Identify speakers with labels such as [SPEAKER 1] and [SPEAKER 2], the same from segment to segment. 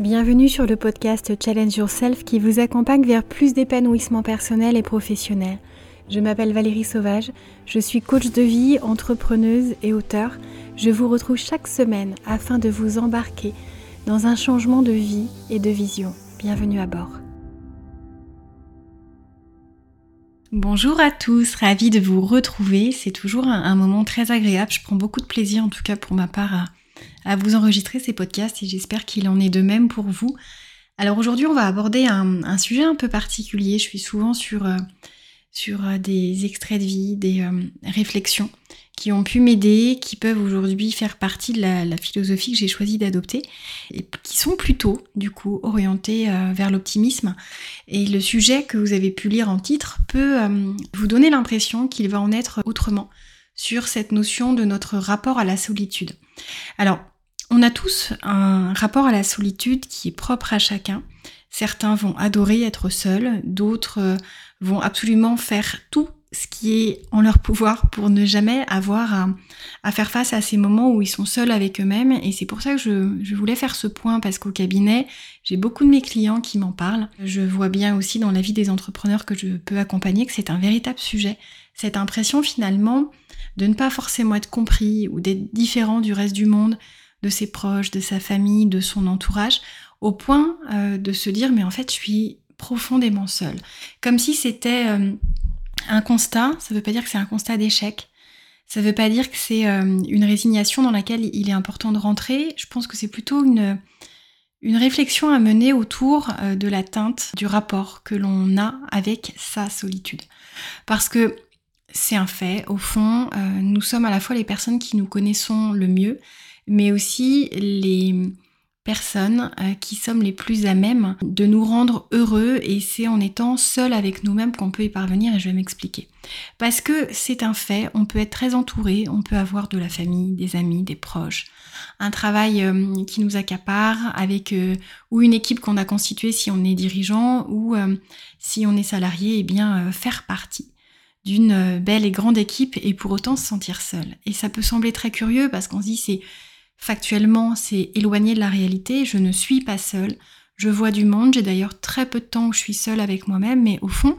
[SPEAKER 1] Bienvenue sur le podcast Challenge Yourself qui vous accompagne vers plus d'épanouissement personnel et professionnel. Je m'appelle Valérie Sauvage, je suis coach de vie, entrepreneuse et auteur. Je vous retrouve chaque semaine afin de vous embarquer dans un changement de vie et de vision. Bienvenue à bord. Bonjour à tous, ravie de vous retrouver. C'est toujours un, moment très agréable. Je prends beaucoup de plaisir, en tout cas pour ma part, à vous enregistrer ces podcasts et j'espère qu'il en est de même pour vous. Alors aujourd'hui, on va aborder un, sujet un peu particulier. Je suis souvent sur, euh, sur euh, des extraits de vie, des euh, réflexions qui ont pu m'aider, qui peuvent aujourd'hui faire partie de la, philosophie que j'ai choisi d'adopter et qui sont plutôt du coup orientés vers l'optimisme. Et le sujet que vous avez pu lire en titre peut vous donner l'impression qu'il va en être autrement sur cette notion de notre rapport à la solitude. Alors, on a tous un rapport à la solitude qui est propre à chacun. Certains vont adorer être seuls, d'autres euh, vont absolument faire tout ce qui est en leur pouvoir pour ne jamais avoir à, faire face à ces moments où ils sont seuls avec eux-mêmes. Et c'est pour ça que je, je, voulais faire ce point parce qu'au cabinet, j'ai beaucoup de mes clients qui m'en parlent. Je vois bien aussi dans la vie des entrepreneurs que je peux accompagner que c'est un véritable sujet. Cette impression finalement de ne pas forcément être compris ou d'être différent du reste du monde, de ses proches, de sa famille, de son entourage, au point euh, de se dire mais en fait je suis profondément seule. Comme si c'était euh, un constat, ça ne veut pas dire que c'est un constat d'échec, ça ne veut pas dire que c'est euh, une résignation dans laquelle il est important de rentrer, je pense que c'est plutôt une, une réflexion à mener autour de l'atteinte du rapport que l'on a avec sa solitude. Parce que c'est un fait. Au fond, nous sommes à la fois les personnes qui nous connaissons le mieux, mais aussi les personnes euh, qui sommes les plus à même de nous rendre heureux et c'est en étant seul avec nous-mêmes qu'on peut y parvenir et je vais m'expliquer. Parce que c'est un fait, on peut être très entouré, on peut avoir de la famille, des amis, des proches, un travail euh, qui nous accapare avec ou une équipe qu'on a constituée si on est dirigeant ou si on est salarié, et eh bien faire partie d'une euh, belle et grande équipe et pour autant se sentir seul. Et ça peut sembler très curieux parce qu'on se dit c'est factuellement c'est éloigné de la réalité, je ne suis pas seule, je vois du monde, j'ai d'ailleurs très peu de temps où je suis seule avec moi-même, mais au fond,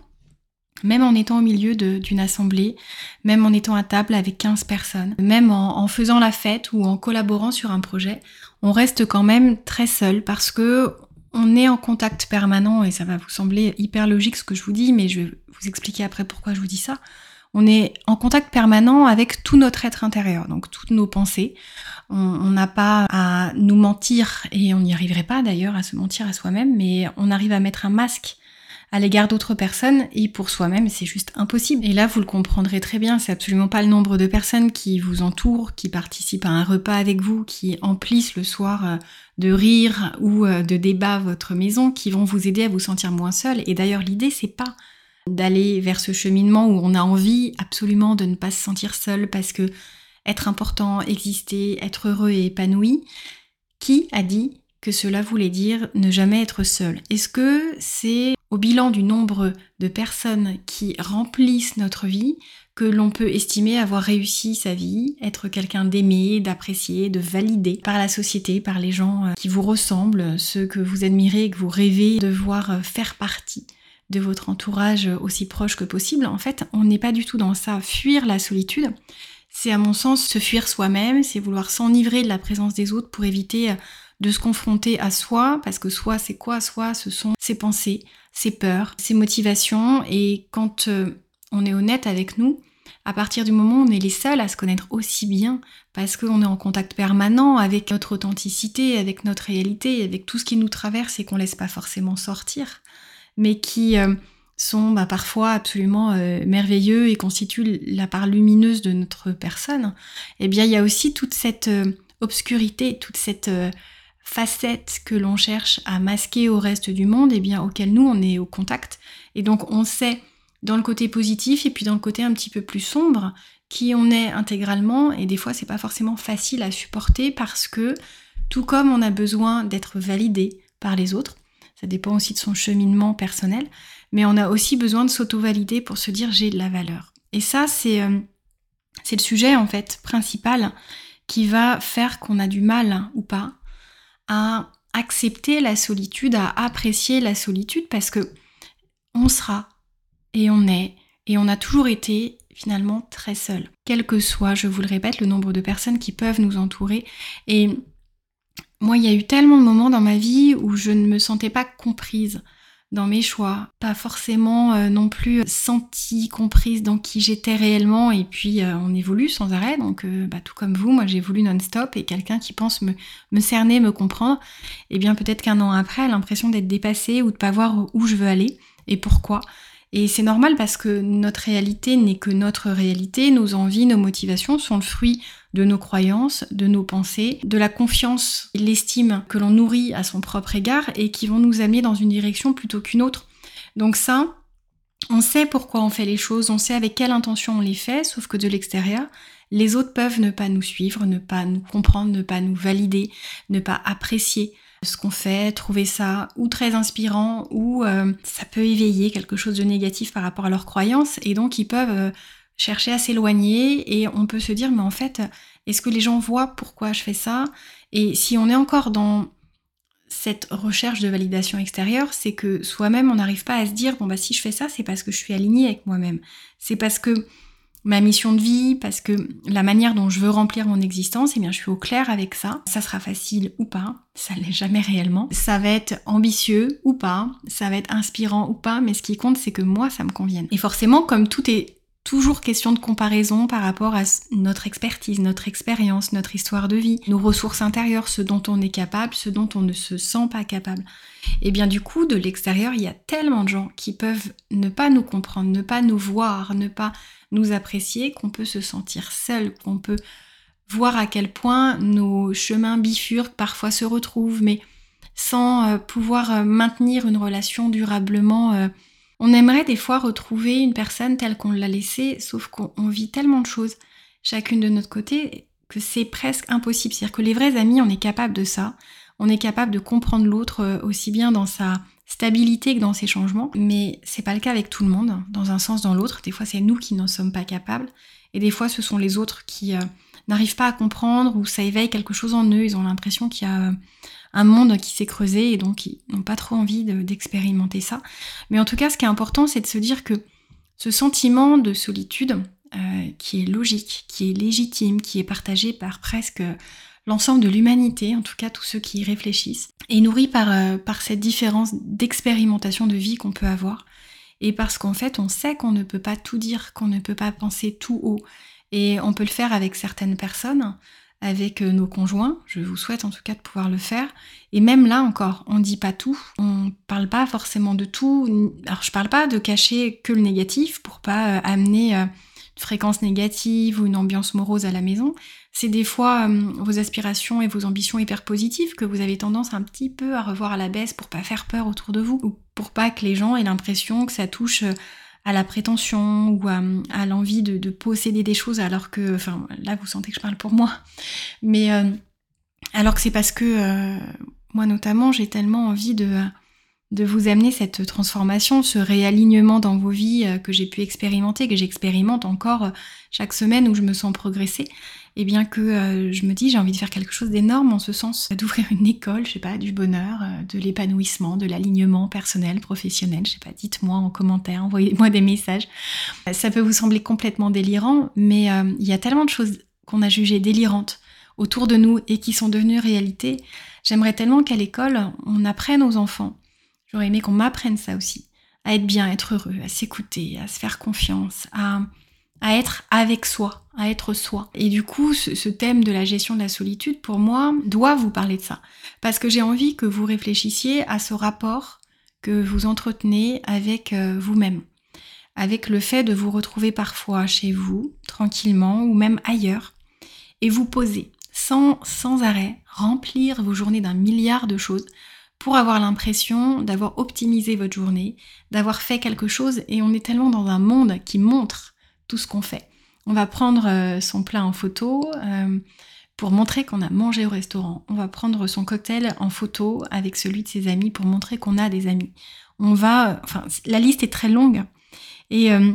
[SPEAKER 1] même en étant au milieu d'une assemblée, même en étant à table avec 15 personnes, même en, faisant la fête ou en collaborant sur un projet, on reste quand même très seul parce que on est en contact permanent et ça va vous sembler hyper logique ce que je vous dis, mais je vais vous expliquer après pourquoi je vous dis ça. On est en contact permanent avec tout notre être intérieur, donc toutes nos pensées. On n'a pas à nous mentir, et on n'y arriverait pas d'ailleurs à se mentir à soi-même, mais on arrive à mettre un masque à l'égard d'autres personnes et pour soi-même c'est juste impossible. Et là vous le comprendrez très bien, c'est absolument pas le nombre de personnes qui vous entourent, qui participent à un repas avec vous, qui emplissent le soir euh, de rire ou euh, de débat votre maison qui vont vous aider à vous sentir moins seul. Et d'ailleurs l'idée c'est pas d'aller vers ce cheminement où on a envie absolument de ne pas se sentir seul parce que être important, exister, être heureux et épanoui, qui a dit que cela voulait dire ne jamais être seul? Est-ce que c'est au bilan du nombre de personnes qui remplissent notre vie que l'on peut estimer avoir réussi sa vie, être quelqu'un d'aimé, d'apprécié, de validé par la société, par les gens euh, qui vous ressemblent, ceux que vous admirez et que vous rêvez de voir euh, faire partie? De votre entourage aussi proche que possible. En fait, on n'est pas du tout dans ça. Fuir la solitude, c'est à mon sens se fuir soi-même, c'est vouloir s'enivrer de la présence des autres pour éviter euh, de se confronter à soi, parce que soi c'est quoi? Soi ce sont ses pensées, ses peurs, ses motivations, et quand euh, on est honnête avec nous, à partir du moment où on est les seuls à se connaître aussi bien, parce qu'on est en contact permanent avec notre authenticité, avec notre réalité, avec tout ce qui nous traverse et qu'on laisse pas forcément sortir, mais qui euh, sont bah, parfois absolument euh, merveilleux et constituent la part lumineuse de notre personne, eh bien il y a aussi toute cette obscurité, toute cette facette que l'on cherche à masquer au reste du monde, et eh bien auquel nous on est au contact. Et donc on sait dans le côté positif et puis dans le côté un petit peu plus sombre qui on est intégralement et des fois c'est pas forcément facile à supporter parce que tout comme on a besoin d'être validé par les autres, ça dépend aussi de son cheminement personnel, mais on a aussi besoin de s'auto-valider pour se dire j'ai de la valeur. Et ça c'est euh, le sujet en fait principal qui va faire qu'on a du mal ou pas à accepter la solitude, à apprécier la solitude parce que on sera et on est et on a toujours été finalement très seul. Quel que soit, je vous le répète, le nombre de personnes qui peuvent nous entourer. Et moi, il y a eu tellement de moments dans ma vie où je ne me sentais pas comprise dans mes choix, pas forcément euh, non plus sentie, comprise dans qui j'étais réellement, et puis euh, on évolue sans arrêt, donc euh, bah, tout comme vous, moi j'évolue non-stop, et quelqu'un qui pense me, cerner, me comprendre, et eh bien peut-être qu'un an après, l'impression d'être dépassé ou de pas voir où je veux aller et pourquoi. Et c'est normal parce que notre réalité n'est que notre réalité, nos envies, nos motivations sont le fruit de nos croyances, de nos pensées, de la confiance et l'estime que l'on nourrit à son propre égard et qui vont nous amener dans une direction plutôt qu'une autre. Donc ça, on sait pourquoi on fait les choses, on sait avec quelle intention on les fait, sauf que de l'extérieur, les autres peuvent ne pas nous suivre, ne pas nous comprendre, ne pas nous valider, ne pas apprécier ce qu'on fait, trouver ça ou très inspirant ou euh, ça peut éveiller quelque chose de négatif par rapport à leurs croyances et donc ils peuvent euh, chercher à s'éloigner et on peut se dire mais en fait est-ce que les gens voient pourquoi je fais ça? Et si on est encore dans cette recherche de validation extérieure, c'est que soi-même on n'arrive pas à se dire bon bah si je fais ça c'est parce que je suis alignée avec moi-même. C'est parce que ma mission de vie, parce que la manière dont je veux remplir mon existence, eh bien je suis au clair avec ça. Ça sera facile ou pas, ça l'est jamais réellement. Ça va être ambitieux ou pas, ça va être inspirant ou pas, mais ce qui compte c'est que moi ça me convienne. Et forcément, comme tout est toujours question de comparaison par rapport à notre expertise, notre expérience, notre histoire de vie, nos ressources intérieures, ce dont on est capable, ce dont on ne se sent pas capable. Et bien du coup, de l'extérieur, il y a tellement de gens qui peuvent ne pas nous comprendre, ne pas nous voir, ne pas nous apprécier, qu'on peut se sentir seul, qu'on peut voir à quel point nos chemins bifurquent, parfois se retrouvent, mais sans euh, pouvoir euh, maintenir une relation durablement. Euh, on aimerait des fois retrouver une personne telle qu'on l'a laissée, sauf qu'on vit tellement de choses, chacune de notre côté, que c'est presque impossible. C'est-à-dire que les vrais amis, on est capable de ça. On est capable de comprendre l'autre aussi bien dans sa stabilité que dans ces changements, mais c'est pas le cas avec tout le monde, dans un sens, dans l'autre. Des fois, c'est nous qui n'en sommes pas capables, et des fois, ce sont les autres qui euh, n'arrivent pas à comprendre ou ça éveille quelque chose en eux. Ils ont l'impression qu'il y a euh, un monde qui s'est creusé et donc ils n'ont pas trop envie d'expérimenter ça. Mais en tout cas, ce qui est important, c'est de se dire que ce sentiment de solitude, euh, qui est logique, qui est légitime, qui est partagé par presque l'ensemble de l'humanité, en tout cas tous ceux qui y réfléchissent, est nourri par, euh, par cette différence d'expérimentation de vie qu'on peut avoir. Et parce qu'en fait, on sait qu'on ne peut pas tout dire, qu'on ne peut pas penser tout haut. Et on peut le faire avec certaines personnes, avec euh, nos conjoints. Je vous souhaite en tout cas de pouvoir le faire. Et même là encore, on ne dit pas tout. On parle pas forcément de tout. Alors je parle pas de cacher que le négatif pour pas euh, amener fréquence négative ou une ambiance morose à la maison, c'est des fois euh, vos aspirations et vos ambitions hyper positives que vous avez tendance un petit peu à revoir à la baisse pour pas faire peur autour de vous ou pour pas que les gens aient l'impression que ça touche euh, à la prétention ou à, l'envie de, posséder des choses alors que, enfin là vous sentez que je parle pour moi, mais euh, alors que c'est parce que moi notamment j'ai tellement envie de de vous amener cette transformation, ce réalignement dans vos vies euh, que j'ai pu expérimenter, que j'expérimente encore euh, chaque semaine où je me sens progresser, et bien que euh, je me dis j'ai envie de faire quelque chose d'énorme en ce sens, d'ouvrir une école, je sais pas, du bonheur, de l'épanouissement, de l'alignement personnel, professionnel, je sais pas, dites-moi en commentaire, envoyez-moi des messages. Ça peut vous sembler complètement délirant, mais il y a tellement de choses qu'on a jugées délirantes autour de nous et qui sont devenues réalité. J'aimerais tellement qu'à l'école, on apprenne aux enfants J'aurais aimé qu'on m'apprenne ça aussi, à être bien, à être heureux, à s'écouter, à se faire confiance, à, à être avec soi, à être soi. Et du coup, ce, thème de la gestion de la solitude, pour moi, doit vous parler de ça. Parce que j'ai envie que vous réfléchissiez à ce rapport que vous entretenez avec euh, vous-même. Avec le fait de vous retrouver parfois chez vous, tranquillement, ou même ailleurs, et vous poser sans, sans arrêt, remplir vos journées d'un milliard de choses pour avoir l'impression d'avoir optimisé votre journée, d'avoir fait quelque chose et on est tellement dans un monde qui montre tout ce qu'on fait. On va prendre euh, son plat en photo euh, pour montrer qu'on a mangé au restaurant. On va prendre son cocktail en photo avec celui de ses amis pour montrer qu'on a des amis. On va, enfin, la liste est très longue et euh,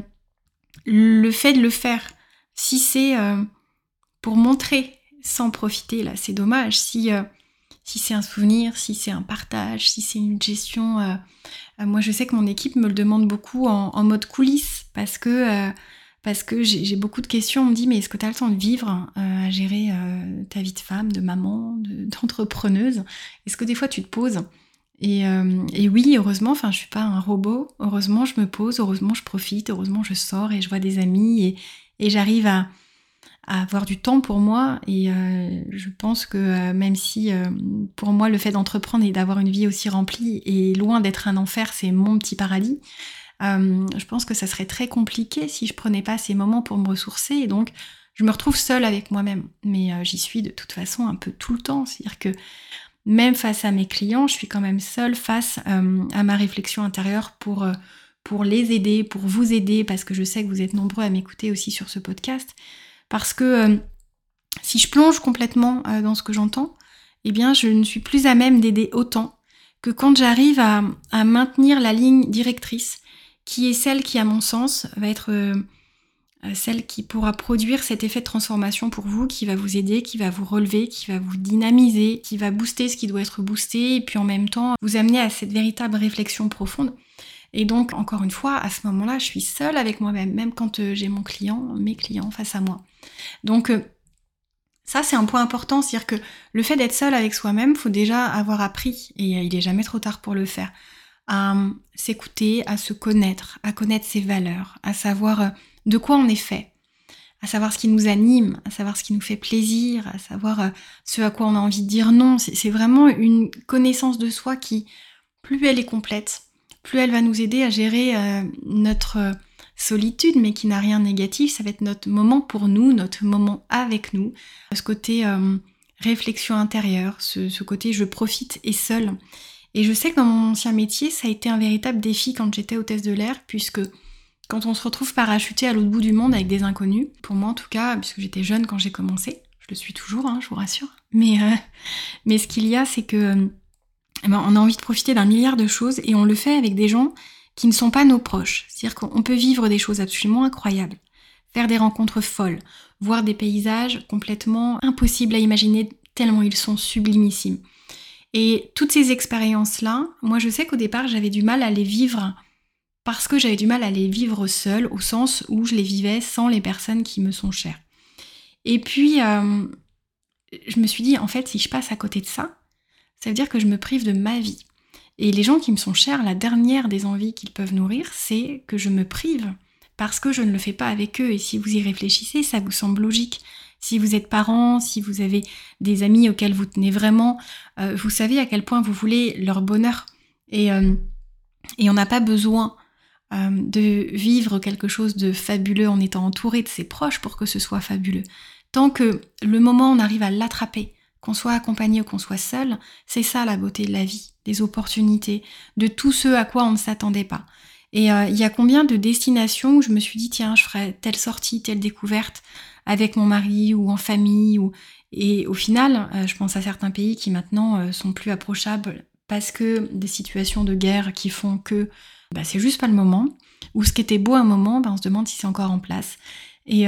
[SPEAKER 1] le fait de le faire, si c'est pour montrer sans profiter, là, c'est dommage. Si c'est un souvenir, si c'est un partage, si c'est une gestion. Euh, euh, moi, je sais que mon équipe me le demande beaucoup en, mode coulisses parce que, parce que j'ai beaucoup de questions. On me dit, mais est-ce que tu as le temps de vivre, à gérer ta vie de femme, de maman, d'entrepreneuse? Est-ce que des fois tu te poses? Et, et, oui, heureusement, enfin, je suis pas un robot. Heureusement, je me pose, heureusement, je profite, heureusement, je sors et je vois des amis et, j'arrive à, à avoir du temps pour moi. Et euh, je pense que euh, même si euh, pour moi le fait d'entreprendre et d'avoir une vie aussi remplie est loin d'être un enfer, c'est mon petit paradis. Je pense que ça serait très compliqué si je prenais pas ces moments pour me ressourcer. Et donc, je me retrouve seule avec moi-même. Mais j'y suis de toute façon un peu tout le temps. C'est-à-dire que même face à mes clients, je suis quand même seule face à ma réflexion intérieure pour pour les aider, pour vous aider, parce que je sais que vous êtes nombreux à m'écouter aussi sur ce podcast. Parce que euh, si je plonge complètement euh, dans ce que j'entends, eh bien je ne suis plus à même d'aider autant que quand j'arrive à, maintenir la ligne directrice, qui est celle qui, à mon sens, va être euh, celle qui pourra produire cet effet de transformation pour vous, qui va vous aider, qui va vous relever, qui va vous dynamiser, qui va booster ce qui doit être boosté, et puis en même temps vous amener à cette véritable réflexion profonde. Et donc, encore une fois, à ce moment-là, je suis seule avec moi-même, même quand euh, j'ai mon client, mes clients face à moi. Donc, euh, ça, c'est un point important, c'est-à-dire que le fait d'être seul avec soi-même, faut déjà avoir appris, et euh, il n'est jamais trop tard pour le faire, à s'écouter, à se connaître, à connaître ses valeurs, à savoir de quoi on est fait, à savoir ce qui nous anime, à savoir ce qui nous fait plaisir, à savoir ce à quoi on a envie de dire non. C'est vraiment une connaissance de soi qui, plus elle est complète, plus elle va nous aider à gérer euh, notre euh, solitude, mais qui n'a rien de négatif. Ça va être notre moment pour nous, notre moment avec nous. Ce côté euh, réflexion intérieure, ce, côté je profite et seul. Et je sais que dans mon ancien métier, ça a été un véritable défi quand j'étais hôtesse de l'air, puisque quand on se retrouve parachuté à l'autre bout du monde avec des inconnus, pour moi en tout cas, puisque j'étais jeune quand j'ai commencé, je le suis toujours, hein, je vous rassure. Mais, mais ce qu'il y a, c'est que eh ben, on a envie de profiter d'un milliard de choses et on le fait avec des gens qui ne sont pas nos proches. C'est-à-dire qu'on peut vivre des choses absolument incroyables, faire des rencontres folles, voir des paysages complètement impossibles à imaginer tellement ils sont sublimissimes. Et toutes ces expériences-là, moi je sais qu'au départ j'avais du mal à les vivre parce que j'avais du mal à les vivre seule au sens où je les vivais sans les personnes qui me sont chères. Et puis euh, je me suis dit en fait si je passe à côté de ça, ça veut dire que je me prive de ma vie. Et les gens qui me sont chers, la dernière des envies qu'ils peuvent nourrir, c'est que je me prive parce que je ne le fais pas avec eux. Et si vous y réfléchissez, ça vous semble logique. Si vous êtes parent, si vous avez des amis auxquels vous tenez vraiment, euh, vous savez à quel point vous voulez leur bonheur. Et, euh, on n'a pas besoin euh, de vivre quelque chose de fabuleux en étant entouré de ses proches pour que ce soit fabuleux. Tant que le moment on arrive à l'attraper, qu'on soit accompagné ou qu'on soit seul, c'est ça la beauté de la vie, des opportunités, de tout ce à quoi on ne s'attendait pas. Et il y a combien de destinations où je me suis dit tiens je ferais telle sortie, telle découverte avec mon mari ou en famille ou et au final euh, je pense à certains pays qui maintenant euh, sont plus approchables parce que des situations de guerre qui font que bah, c'est juste pas le moment ou ce qui était beau un moment bah, on se demande si c'est encore en place et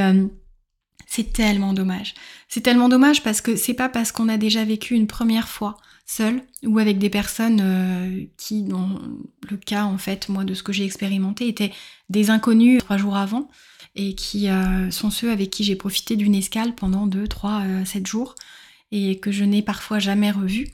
[SPEAKER 1] c'est tellement dommage. C'est tellement dommage parce que c'est pas parce qu'on a déjà vécu une première fois seul ou avec des personnes euh, qui, dans le cas en fait, moi de ce que j'ai expérimenté, étaient des inconnus trois jours avant et qui euh, sont ceux avec qui j'ai profité d'une escale pendant deux, trois, euh, sept jours et que je n'ai parfois jamais revu.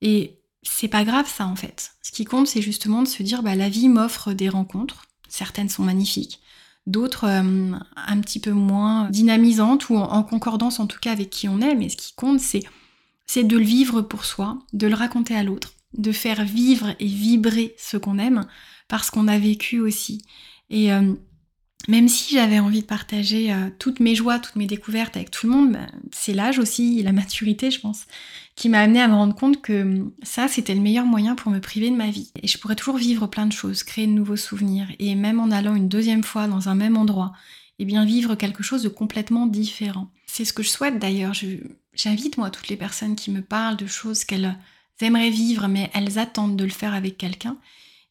[SPEAKER 1] Et c'est pas grave ça en fait. Ce qui compte, c'est justement de se dire bah la vie m'offre des rencontres. Certaines sont magnifiques, d'autres euh, un petit peu moins dynamisantes ou en, concordance en tout cas avec qui on est. Mais ce qui compte, c'est, c'est de le vivre pour soi, de le raconter à l'autre, de faire vivre et vibrer ce qu'on aime parce qu'on a vécu aussi. Et euh, même si j'avais envie de partager euh, toutes mes joies, toutes mes découvertes avec tout le monde, bah, c'est l'âge aussi, la maturité, je pense, qui m'a amené à me rendre compte que hum, ça, c'était le meilleur moyen pour me priver de ma vie. Et je pourrais toujours vivre plein de choses, créer de nouveaux souvenirs, et même en allant une deuxième fois dans un même endroit, et eh bien vivre quelque chose de complètement différent. C'est ce que je souhaite d'ailleurs. J'invite moi toutes les personnes qui me parlent de choses qu'elles aimeraient vivre, mais elles attendent de le faire avec quelqu'un.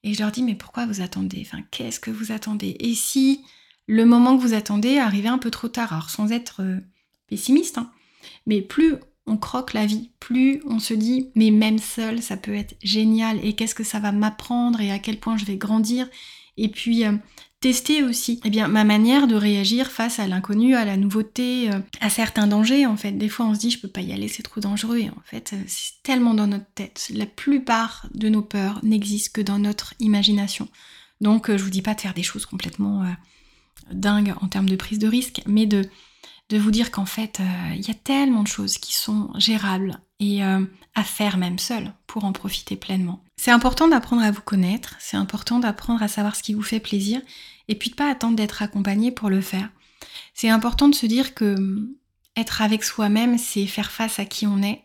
[SPEAKER 1] Et je leur dis, mais pourquoi vous attendez? Enfin, qu'est-ce que vous attendez? Et si le moment que vous attendez arrivait un peu trop tard, alors sans être euh, pessimiste, hein, mais plus on croque la vie, plus on se dit mais même seul ça peut être génial et qu'est-ce que ça va m'apprendre et à quel point je vais grandir? Et puis euh, tester aussi eh bien, ma manière de réagir face à l'inconnu, à la nouveauté, euh, à certains dangers en fait. Des fois on se dit je peux pas y aller, c'est trop dangereux et en fait euh, c'est tellement dans notre tête. La plupart de nos peurs n'existent que dans notre imagination. Donc je vous dis pas de faire des choses complètement dingues en termes de prise de risque, mais de de vous dire qu'en fait, euh, il y a tellement de choses qui sont gérables et euh, à faire même seul pour en profiter pleinement. C'est important d'apprendre à vous connaître, c'est important d'apprendre à savoir ce qui vous fait plaisir et puis de pas attendre d'être accompagné pour le faire. C'est important de se dire que hum, être avec soi-même, c'est faire face à qui on est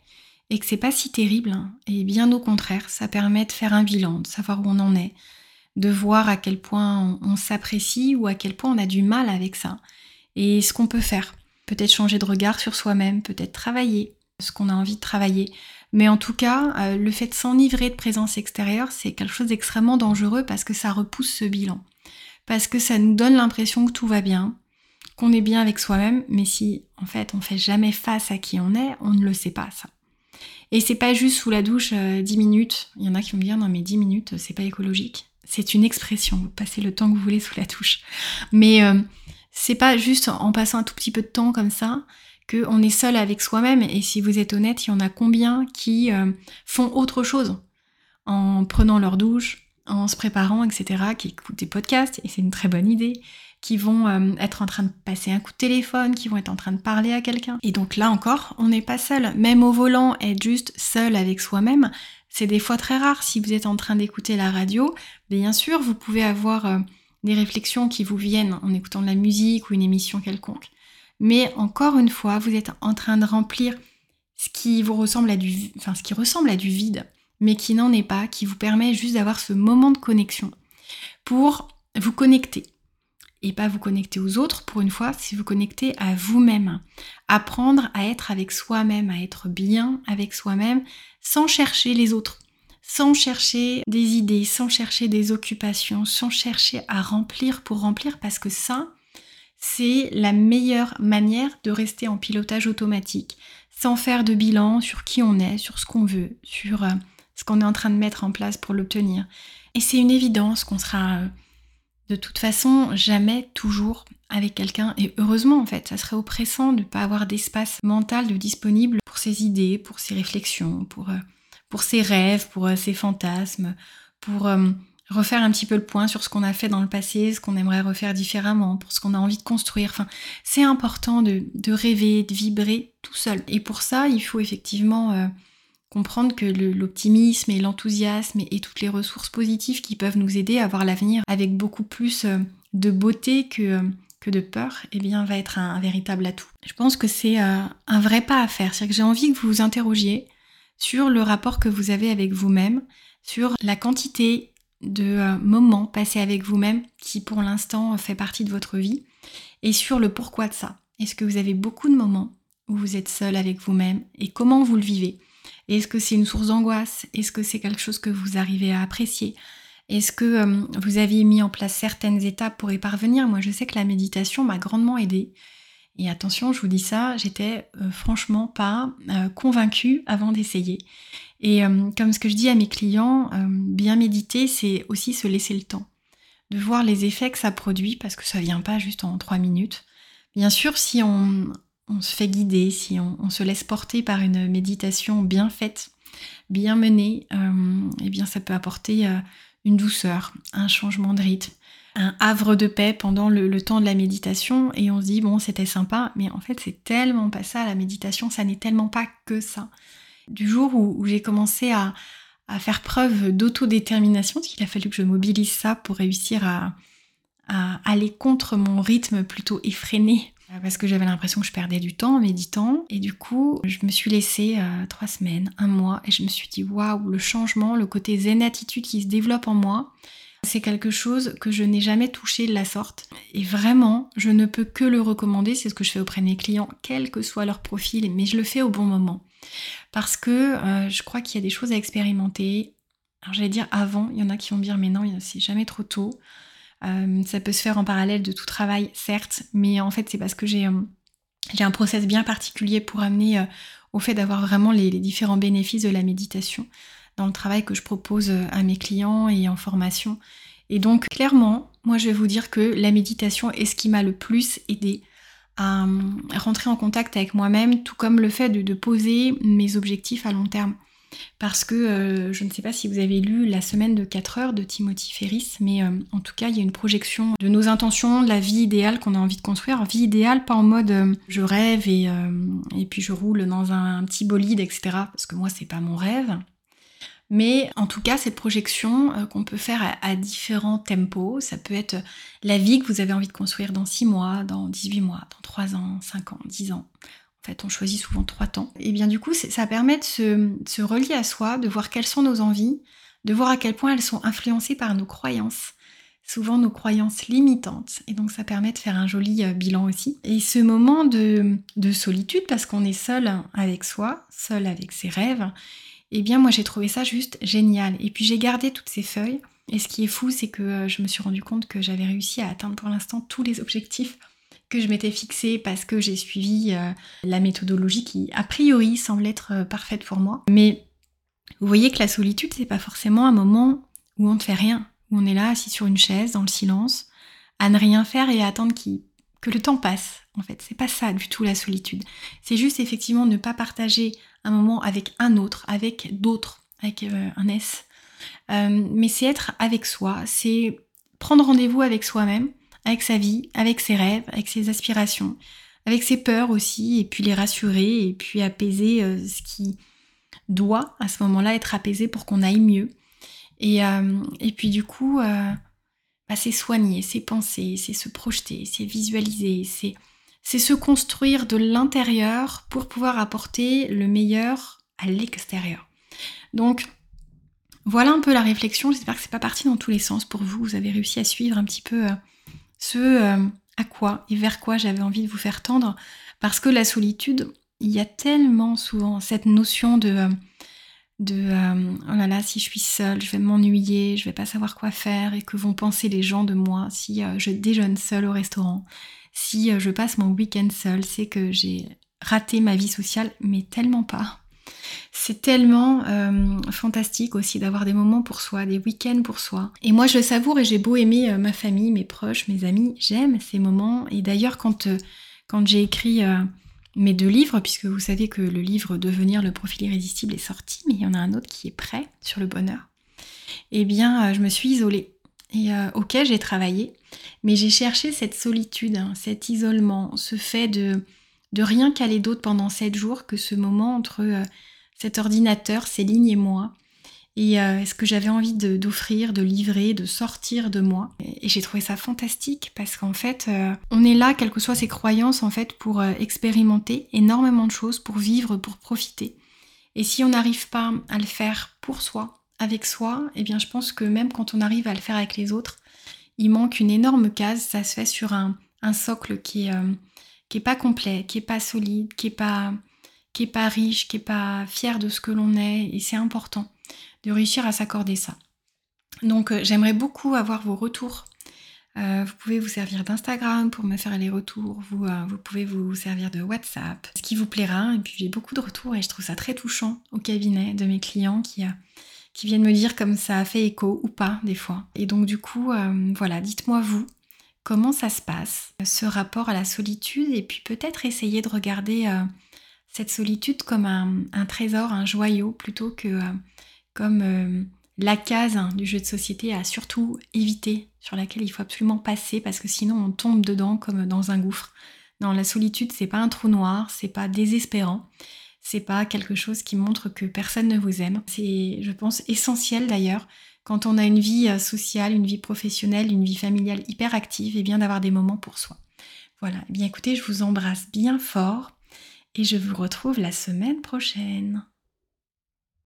[SPEAKER 1] et que c'est pas si terrible hein. et bien au contraire, ça permet de faire un bilan, de savoir où on en est, de voir à quel point on s'apprécie ou à quel point on a du mal avec ça et ce qu'on peut faire peut-être changer de regard sur soi-même, peut-être travailler ce qu'on a envie de travailler. Mais en tout cas, euh, le fait de s'enivrer de présence extérieure, c'est quelque chose d'extrêmement dangereux parce que ça repousse ce bilan. Parce que ça nous donne l'impression que tout va bien, qu'on est bien avec soi-même, mais si en fait on fait jamais face à qui on est, on ne le sait pas ça. Et c'est pas juste sous la douche 10 euh, minutes. Il y en a qui vont me dire non mais 10 minutes c'est pas écologique. C'est une expression, vous passez le temps que vous voulez sous la douche. Mais euh, c'est pas juste en passant un tout petit peu de temps comme ça qu'on est seul avec soi-même. Et si vous êtes honnête, il y en a combien qui euh, font autre chose en prenant leur douche, en se préparant, etc., qui écoutent des podcasts, et c'est une très bonne idée, qui vont euh, être en train de passer un coup de téléphone, qui vont être en train de parler à quelqu'un. Et donc là encore, on n'est pas seul. Même au volant, être juste seul avec soi-même, c'est des fois très rare. Si vous êtes en train d'écouter la radio, bien sûr, vous pouvez avoir... Euh, des réflexions qui vous viennent en écoutant de la musique ou une émission quelconque. Mais encore une fois, vous êtes en train de remplir ce qui vous ressemble à du, enfin, ce qui ressemble à du vide, mais qui n'en est pas, qui vous permet juste d'avoir ce moment de connexion pour vous connecter. Et pas vous connecter aux autres pour une fois, si vous connectez à vous-même. Apprendre à être avec soi-même, à être bien avec soi-même, sans chercher les autres sans chercher des idées, sans chercher des occupations, sans chercher à remplir pour remplir, parce que ça, c'est la meilleure manière de rester en pilotage automatique, sans faire de bilan sur qui on est, sur ce qu'on veut, sur euh, ce qu'on est en train de mettre en place pour l'obtenir. Et c'est une évidence qu'on sera euh, de toute façon jamais toujours avec quelqu'un. Et heureusement en fait, ça serait oppressant de ne pas avoir d'espace mental de disponible pour ses idées, pour ses réflexions, pour... Pour ses rêves, pour euh, ses fantasmes, pour euh, refaire un petit peu le point sur ce qu'on a fait dans le passé, ce qu'on aimerait refaire différemment, pour ce qu'on a envie de construire. Enfin, c'est important de, rêver, de vibrer tout seul. Et pour ça, il faut effectivement euh, comprendre que l'optimisme et l'enthousiasme et, toutes les ressources positives qui peuvent nous aider à voir l'avenir avec beaucoup plus de beauté que, que de peur, eh bien, va être un, un véritable atout. Je pense que c'est un vrai pas à faire. C'est-à-dire que j'ai envie que vous vous interrogiez sur le rapport que vous avez avec vous-même, sur la quantité de euh, moments passés avec vous-même qui pour l'instant fait partie de votre vie, et sur le pourquoi de ça. Est-ce que vous avez beaucoup de moments où vous êtes seul avec vous-même et comment vous le vivez? Est-ce que c'est une source d'angoisse? Est-ce que c'est quelque chose que vous arrivez à apprécier? Est-ce que euh, vous aviez mis en place certaines étapes pour y parvenir? Moi, je sais que la méditation m'a grandement aidée. Et attention, je vous dis ça, j'étais euh, franchement pas euh, convaincue avant d'essayer. Et euh, comme ce que je dis à mes clients, bien méditer, c'est aussi se laisser le temps de voir les effets que ça produit, parce que ça vient pas juste en trois minutes. Bien sûr, si on, se fait guider, si on, se laisse porter par une méditation bien faite, bien menée, eh bien ça peut apporter une douceur, un changement de rythme, un havre de paix pendant le, temps de la méditation et on se dit bon c'était sympa mais en fait c'est tellement pas ça la méditation ça n'est tellement pas que ça. Du jour où, j'ai commencé à, faire preuve d'autodétermination parce qu'il a fallu que je mobilise ça pour réussir à, aller contre mon rythme plutôt effréné parce que j'avais l'impression que je perdais du temps en méditant. Et du coup je me suis laissée euh, trois semaines, un mois et je me suis dit waouh le changement, le côté zen attitude qui se développe en moi c'est quelque chose que je n'ai jamais touché de la sorte. Et vraiment, je ne peux que le recommander. C'est ce que je fais auprès de mes clients, quel que soit leur profil, mais je le fais au bon moment. Parce que euh, je crois qu'il y a des choses à expérimenter. Alors j'allais dire avant, il y en a qui vont dire mais non, c'est jamais trop tôt. Euh, ça peut se faire en parallèle de tout travail, certes, mais en fait c'est parce que j'ai euh, j'ai un process bien particulier pour amener au fait d'avoir vraiment les, différents bénéfices de la méditation dans le travail que je propose à mes clients et en formation. Et donc clairement, moi je vais vous dire que la méditation est ce qui m'a le plus aidé à, rentrer en contact avec moi-même, tout comme le fait de poser mes objectifs à long terme parce que euh, je ne sais pas si vous avez lu La semaine de 4 heures de Timothy Ferris, mais euh, en tout cas, il y a une projection de nos intentions, de la vie idéale qu'on a envie de construire. Vie idéale, pas en mode euh, je rêve et, et, puis je roule dans un, petit bolide, etc. Parce que moi, c'est pas mon rêve. Mais en tout cas, cette projection qu'on peut faire à, différents tempos, ça peut être la vie que vous avez envie de construire dans 6 mois, dans 18 mois, dans 3 ans, 5 ans, 10 ans fait, on choisit souvent trois temps. Et bien du coup, ça permet de se, relier à soi, de voir quelles sont nos envies, de voir à quel point elles sont influencées par nos croyances, souvent nos croyances limitantes. Et donc ça permet de faire un joli euh, bilan aussi. Et ce moment de, solitude, parce qu'on est seul avec soi, seul avec ses rêves, eh bien moi j'ai trouvé ça juste génial. Et puis j'ai gardé toutes ces feuilles. Et ce qui est fou, c'est que euh, je me suis rendu compte que j'avais réussi à atteindre pour l'instant tous les objectifs que je m'étais fixée parce que j'ai suivi euh, la méthodologie qui, a priori, semble être euh, parfaite pour moi. Mais vous voyez que la solitude, c'est pas forcément un moment où on ne fait rien, où on est là assis sur une chaise, dans le silence, à ne rien faire et à attendre que le temps passe. En fait, c'est pas ça du tout la solitude. C'est juste effectivement ne pas partager un moment avec un autre, avec d'autres, avec euh, un S. mais c'est être avec soi, c'est prendre rendez-vous avec soi-même avec sa vie, avec ses rêves, avec ses aspirations, avec ses peurs aussi, et puis les rassurer, et puis apaiser euh, ce qui doit à ce moment-là être apaisé pour qu'on aille mieux. Et, euh, et puis du coup, euh, bah, c'est soigner, c'est penser, c'est se projeter, c'est visualiser, c'est, c'est se construire de l'intérieur pour pouvoir apporter le meilleur à l'extérieur. Donc, voilà un peu la réflexion. J'espère que c'est pas parti dans tous les sens pour vous. Vous avez réussi à suivre un petit peu ce euh, à quoi et vers quoi j'avais envie de vous faire tendre, parce que la solitude, il y a tellement souvent cette notion de euh, de euh, oh là là si je suis seule je vais m'ennuyer je vais pas savoir quoi faire et que vont penser les gens de moi si je déjeune seule au restaurant si je passe mon week-end seule c'est que j'ai raté ma vie sociale mais tellement pas c'est tellement euh, fantastique aussi d'avoir des moments pour soi, des week-ends pour soi. Et moi je le savoure et j'ai beau aimer euh, ma famille, mes proches, mes amis, j'aime ces moments. Et d'ailleurs quand, euh, quand j'ai écrit mes deux livres, puisque vous savez que le livre Devenir le profil irrésistible est sorti, mais il y en a un autre qui est prêt sur le bonheur, eh bien je me suis isolée. Et ok, j'ai travaillé, mais j'ai cherché cette solitude, hein, cet isolement, ce fait de, de rien caler d'autre pendant sept jours que ce moment entre cet ordinateur, ces lignes et moi. Et euh, ce que j'avais envie d'offrir, de, livrer, de sortir de moi. Et, j'ai trouvé ça fantastique parce qu'en fait, euh, on est là, quelles que soient ses croyances, en fait, pour euh, expérimenter énormément de choses, pour vivre, pour profiter. Et si on n'arrive pas à le faire pour soi, avec soi, eh bien je pense que même quand on arrive à le faire avec les autres, il manque une énorme case. Ça se fait sur un, socle qui est, qui est pas complet, qui est pas solide, qui est pas qui pas riche, qui est pas fier de ce que l'on est, et c'est important de réussir à s'accorder ça. Donc euh, j'aimerais beaucoup avoir vos retours. Euh, vous pouvez vous servir d'Instagram pour me faire les retours, vous, euh, vous pouvez vous servir de WhatsApp, ce qui vous plaira. Et puis j'ai beaucoup de retours et je trouve ça très touchant au cabinet de mes clients qui, qui viennent me dire comme ça a fait écho ou pas des fois. Et donc du coup, voilà, dites-moi vous, comment ça se passe, ce rapport à la solitude, et puis peut-être essayer de regarder cette solitude comme un, trésor, un joyau, plutôt que euh, comme euh, la case du jeu de société à surtout éviter, sur laquelle il faut absolument passer, parce que sinon on tombe dedans comme dans un gouffre. Non, la solitude, c'est pas un trou noir, c'est pas désespérant, c'est pas quelque chose qui montre que personne ne vous aime. C'est, je pense, essentiel d'ailleurs quand on a une vie euh, sociale, une vie professionnelle, une vie familiale hyper active, et bien d'avoir des moments pour soi. Voilà, eh bien écoutez, je vous embrasse bien fort et je vous retrouve la semaine prochaine.